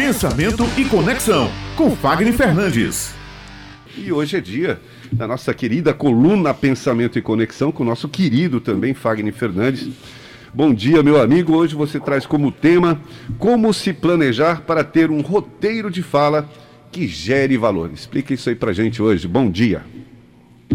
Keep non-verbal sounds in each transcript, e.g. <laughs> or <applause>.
Pensamento e Conexão, com Fagner Fernandes. E hoje é dia da nossa querida coluna Pensamento e Conexão, com o nosso querido também Fagner Fernandes. Bom dia, meu amigo. Hoje você traz como tema como se planejar para ter um roteiro de fala que gere valor. Explica isso aí pra gente hoje. Bom dia.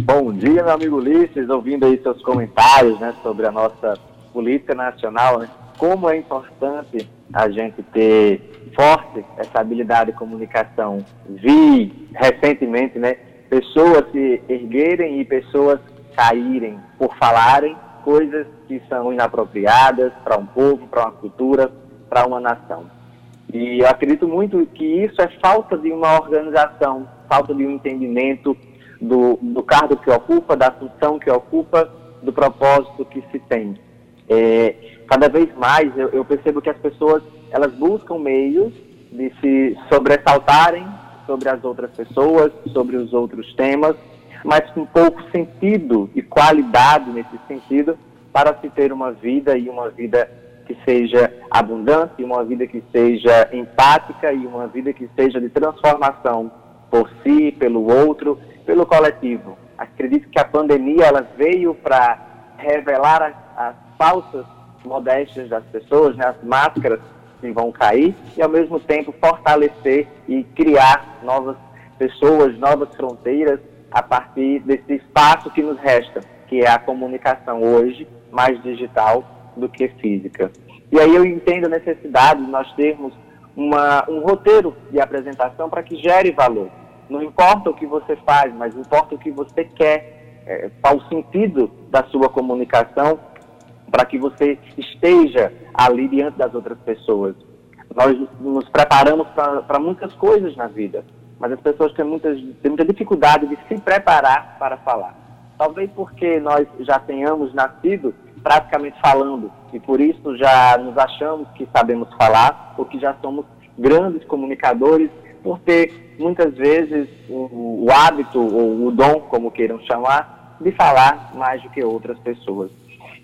Bom dia, meu amigo Ulisses, ouvindo aí seus comentários né, sobre a nossa política nacional, né? Como é importante a gente ter forte essa habilidade de comunicação. Vi recentemente, né, pessoas se erguerem e pessoas caírem por falarem coisas que são inapropriadas para um povo, para uma cultura, para uma nação. E eu acredito muito que isso é falta de uma organização, falta de um entendimento do, do cargo que ocupa, da função que ocupa, do propósito que se tem. É, cada vez mais eu, eu, percebo que as pessoas elas buscam meios de se sobressaltarem sobre as outras pessoas, sobre os outros temas, mas com pouco sentido e qualidade nesse sentido para se ter uma vida e uma vida que seja abundante, uma vida que seja empática e uma vida que seja de transformação por si, pelo outro, pelo coletivo. Acredito que a pandemia ela veio para revelar as, as falsas modéstias das pessoas, né, as máscaras que vão cair, e ao mesmo tempo fortalecer e criar novas pessoas, novas fronteiras a partir desse espaço que nos resta, que é a comunicação hoje, mais digital do que física. E aí eu entendo a necessidade de nós termos uma, um roteiro de apresentação para que gere valor. Não importa o que você faz, mas importa o que você quer, é, qual o sentido da sua comunicação para que você esteja ali diante das outras pessoas. Nós nos preparamos para muitas coisas na vida, mas as pessoas têm, muitas, têm muita dificuldade de se preparar para falar. Talvez porque nós já tenhamos nascido praticamente falando e por isso já nos achamos que sabemos falar ou que já somos grandes comunicadores por ter muitas vezes o, o hábito ou o dom, como queiram chamar, de falar mais do que outras pessoas.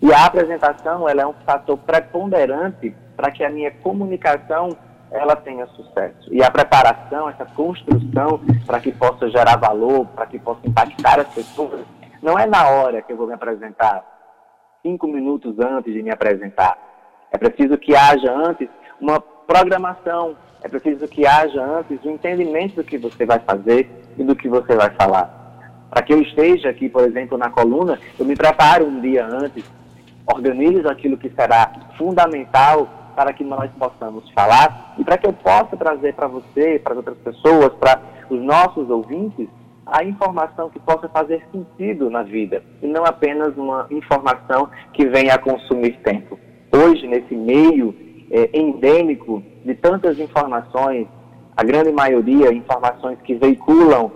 E a apresentação ela é um fator preponderante para que a minha comunicação ela tenha sucesso. E a preparação, essa construção para que possa gerar valor, para que possa impactar as pessoas, não é na hora que eu vou me apresentar, cinco minutos antes de me apresentar. É preciso que haja antes uma programação, é preciso que haja antes o um entendimento do que você vai fazer e do que você vai falar. Para que eu esteja aqui, por exemplo, na coluna, eu me preparo um dia antes, organizo aquilo que será fundamental para que nós possamos falar e para que eu possa trazer para você, para outras pessoas, para os nossos ouvintes, a informação que possa fazer sentido na vida e não apenas uma informação que venha a consumir tempo. Hoje, nesse meio é, endêmico de tantas informações, a grande maioria informações que veiculam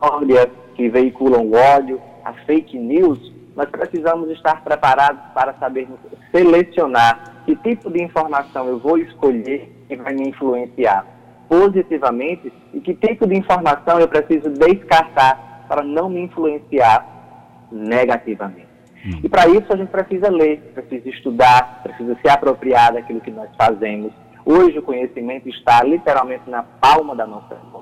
ódio, que veiculam ódio, a fake news, nós precisamos estar preparados para saber selecionar que tipo de informação eu vou escolher que vai me influenciar positivamente e que tipo de informação eu preciso descartar para não me influenciar negativamente. Hum. E para isso a gente precisa ler, precisa estudar, precisa se apropriar daquilo que nós fazemos. Hoje o conhecimento está literalmente na palma da nossa mão.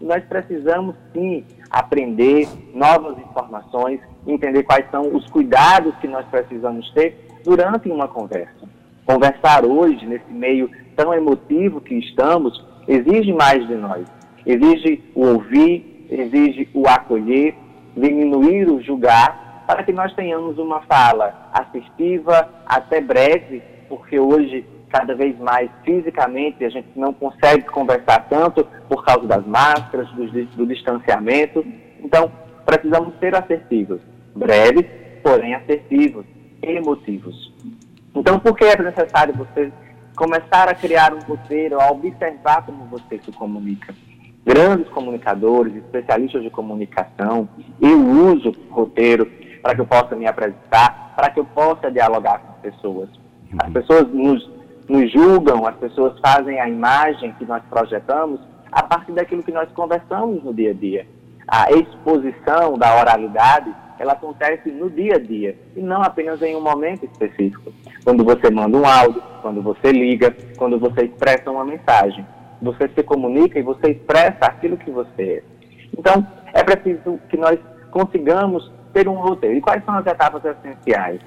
Nós precisamos sim aprender novas informações, entender quais são os cuidados que nós precisamos ter durante uma conversa. Conversar hoje, nesse meio tão emotivo que estamos, exige mais de nós. Exige o ouvir, exige o acolher, diminuir o julgar, para que nós tenhamos uma fala assertiva, até breve, porque hoje, cada vez mais fisicamente, a gente não consegue conversar tanto por causa das máscaras, do, do distanciamento. Então, precisamos ser assertivos, breves, porém assertivos, emotivos. Então, por que é necessário você começar a criar um roteiro, a observar como você se comunica? Grandes comunicadores, especialistas de comunicação, eu uso roteiro para que eu possa me apresentar, para que eu possa dialogar com as pessoas. As uhum. pessoas nos, nos julgam, as pessoas fazem a imagem que nós projetamos a partir daquilo que nós conversamos no dia a dia. A exposição da oralidade ela acontece no dia a dia e não apenas em um momento específico. Quando você manda um áudio, quando você liga, quando você expressa uma mensagem. você se comunica e você expressa aquilo que você é. Então, é preciso que nós consigamos ter um roteiro. E quais são as etapas essenciais?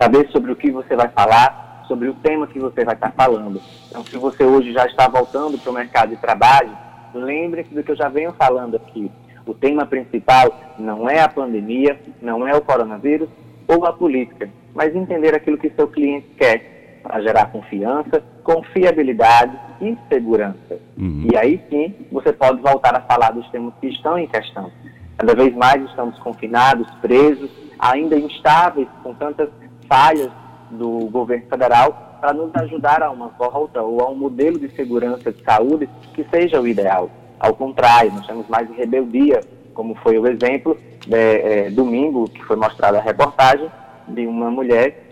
Saber sobre o que você vai falar, sobre o tema que você vai estar falando. Então, se você hoje já está voltando para o mercado de trabalho, lembre-se do que eu já venho falando aqui. O tema principal não é a pandemia, não é o coronavírus ou a política, mas entender aquilo que seu cliente quer para gerar confiança, confiabilidade e segurança. Uhum. E aí sim você pode voltar a falar dos temas que estão em questão. Cada vez mais estamos confinados, presos, ainda instáveis com tantas falhas do governo federal para nos ajudar a uma volta ou a um modelo de segurança de saúde que seja o ideal. Ao contrário, nós temos mais rebeldia, como foi o exemplo de, é, domingo, que foi mostrada a reportagem de uma mulher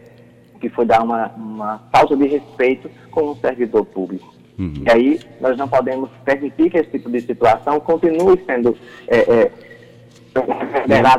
que foi dar uma, uma falta de respeito com um servidor público. Uhum. E aí nós não podemos permitir que esse tipo de situação continue sendo é, é,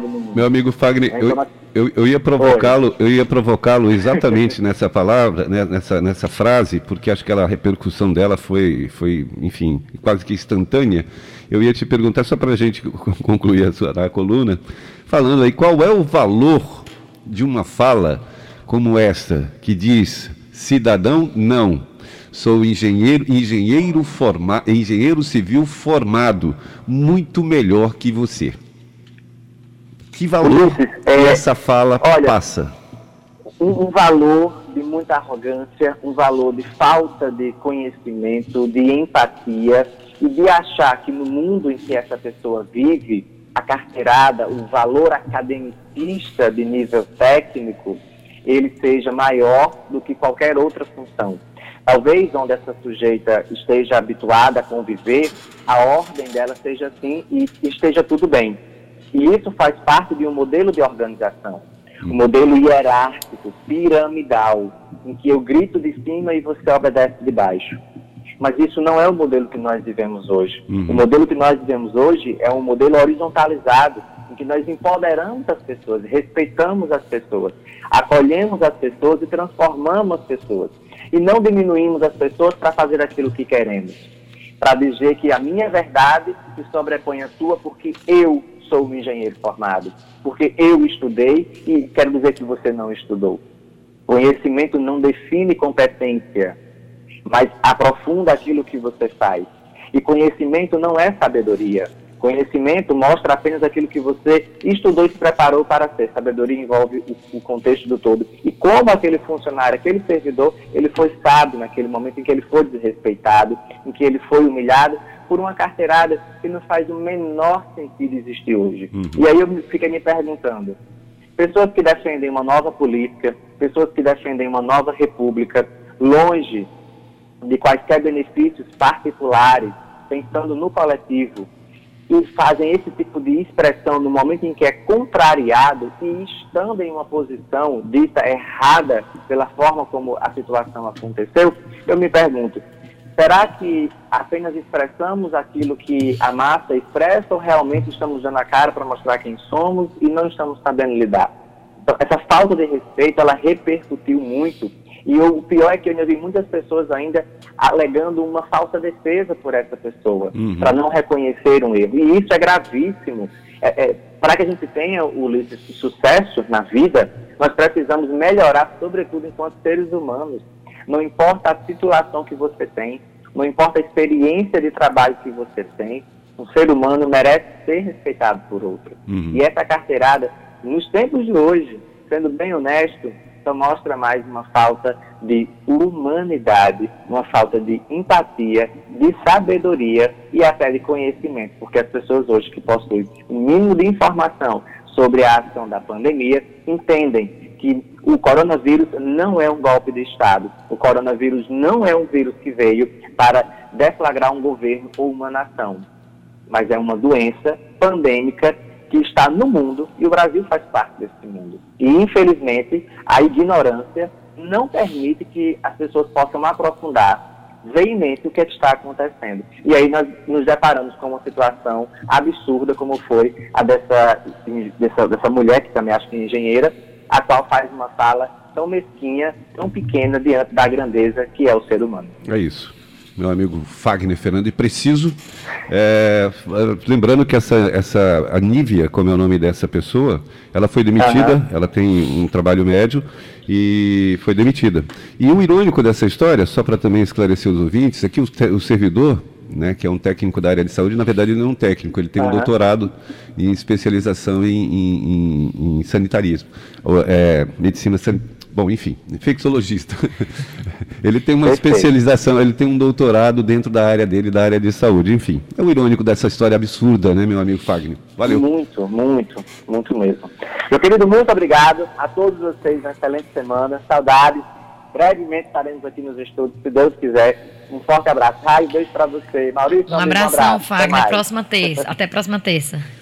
mundo. Meu amigo Fagner, então, eu, eu ia provocá-lo, eu ia provocá-lo exatamente <laughs> nessa palavra, né, nessa, nessa frase, porque acho que a repercussão dela foi, foi, enfim, quase que instantânea. Eu ia te perguntar só para a gente <laughs> concluir a sua a coluna, falando aí qual é o valor de uma fala como essa que diz cidadão não. Sou engenheiro engenheiro forma, engenheiro civil formado. Muito melhor que você. Que valor é, essa fala olha, passa? Um, um, valor de muita arrogância, um valor de falta de conhecimento, de empatia e de achar que no mundo em que essa pessoa vive, a carteirada, o valor academicista de nível técnico, ele seja maior do que qualquer outra função. Talvez onde essa sujeita esteja habituada a conviver, a ordem dela seja assim e esteja tudo bem. E isso faz parte de um modelo de organização, um modelo hierárquico, piramidal, em que eu grito de cima e você obedece de baixo. Mas isso não é o modelo que nós vivemos hoje. Uhum. O modelo que nós vivemos hoje é um modelo horizontalizado, em que nós empoderamos as pessoas, respeitamos as pessoas, acolhemos as pessoas e transformamos as pessoas. E não diminuímos as pessoas para fazer aquilo que queremos. Para dizer que a minha verdade se sobrepõe à sua porque eu sou um engenheiro formado, porque eu estudei e quero dizer que você não estudou. Conhecimento não define competência, mas aprofunda aquilo que você faz. E conhecimento não é sabedoria. Conhecimento mostra apenas aquilo que você estudou e se preparou para ser. Sabedoria envolve o, contexto do todo. E como aquele funcionário, aquele servidor, ele foi sábio naquele momento em que ele foi desrespeitado, em que ele foi humilhado por uma carteirada que não faz o menor sentido existir hoje. Uhum. E aí eu fiquei me perguntando, pessoas que defendem uma nova política, pessoas que defendem uma nova república, longe de quaisquer benefícios particulares, pensando no coletivo, e fazem esse tipo de expressão no momento em que é contrariado e estando em uma posição dita errada pela forma como a situação aconteceu, eu me pergunto, será que apenas expressamos aquilo que a massa expressa ou realmente estamos dando a cara para mostrar quem somos e não estamos sabendo lidar? Então, essa falta de respeito, ela repercutiu muito e o pior é que eu vi muitas pessoas ainda alegando uma falsa defesa por essa pessoa, uhum. para não reconhecer um erro. E isso é gravíssimo. É, é, para que a gente tenha, Ulisses, sucesso na vida, nós precisamos melhorar, sobretudo enquanto seres humanos. Não importa a situação que você tem, não importa a experiência de trabalho que você tem, um ser humano merece ser respeitado por outro. Uhum. E essa carteirada, nos tempos de hoje, sendo bem honesto, só mostra mais uma falta de humanidade, uma falta de empatia, de sabedoria e até de conhecimento, porque as pessoas hoje que possuem o um mínimo de informação sobre a ação da pandemia entendem que o coronavírus não é um golpe de Estado, o coronavírus não é um vírus que veio para deflagrar um governo ou uma nação, mas é uma doença pandêmica que está no mundo e o Brasil faz parte desse mundo. E, infelizmente, a ignorância não permite que as pessoas possam aprofundar veemente o que está acontecendo. E aí nós nos deparamos com uma situação absurda, como foi a dessa, dessa, dessa mulher, que também acho que é engenheira, a qual faz uma fala tão mesquinha, tão pequena diante da grandeza que é o ser humano. É isso. meu amigo Fagner Fernando, e preciso. É, lembrando que essa, essa, a Nívia, como é o nome dessa pessoa, ela foi demitida, uhum. ela tem um trabalho médio e foi demitida. E o irônico dessa história, só para também esclarecer os ouvintes, é que o, o servidor né, que é um técnico da área de saúde, na verdade ele não é um técnico, ele tem um doutorado em especialização em, em, em, em sanitarismo, é, medicina sanitária Bom, enfim, infectologista. <laughs> ele tem uma Perfeito. especialização, ele tem um doutorado dentro da área dele, da área de saúde. Enfim, é o irônico dessa história absurda, né, meu amigo Fagner? Valeu. Muito, muito, muito mesmo. Meu querido, muito obrigado a todos vocês. Uma excelente semana. Saudades. Brevemente estaremos aqui nos estudos, se Deus quiser. Um forte abraço. Raio, beijo para você. Maurício, um abração, um abraço. Fagner. Próxima terça. Até próxima terça.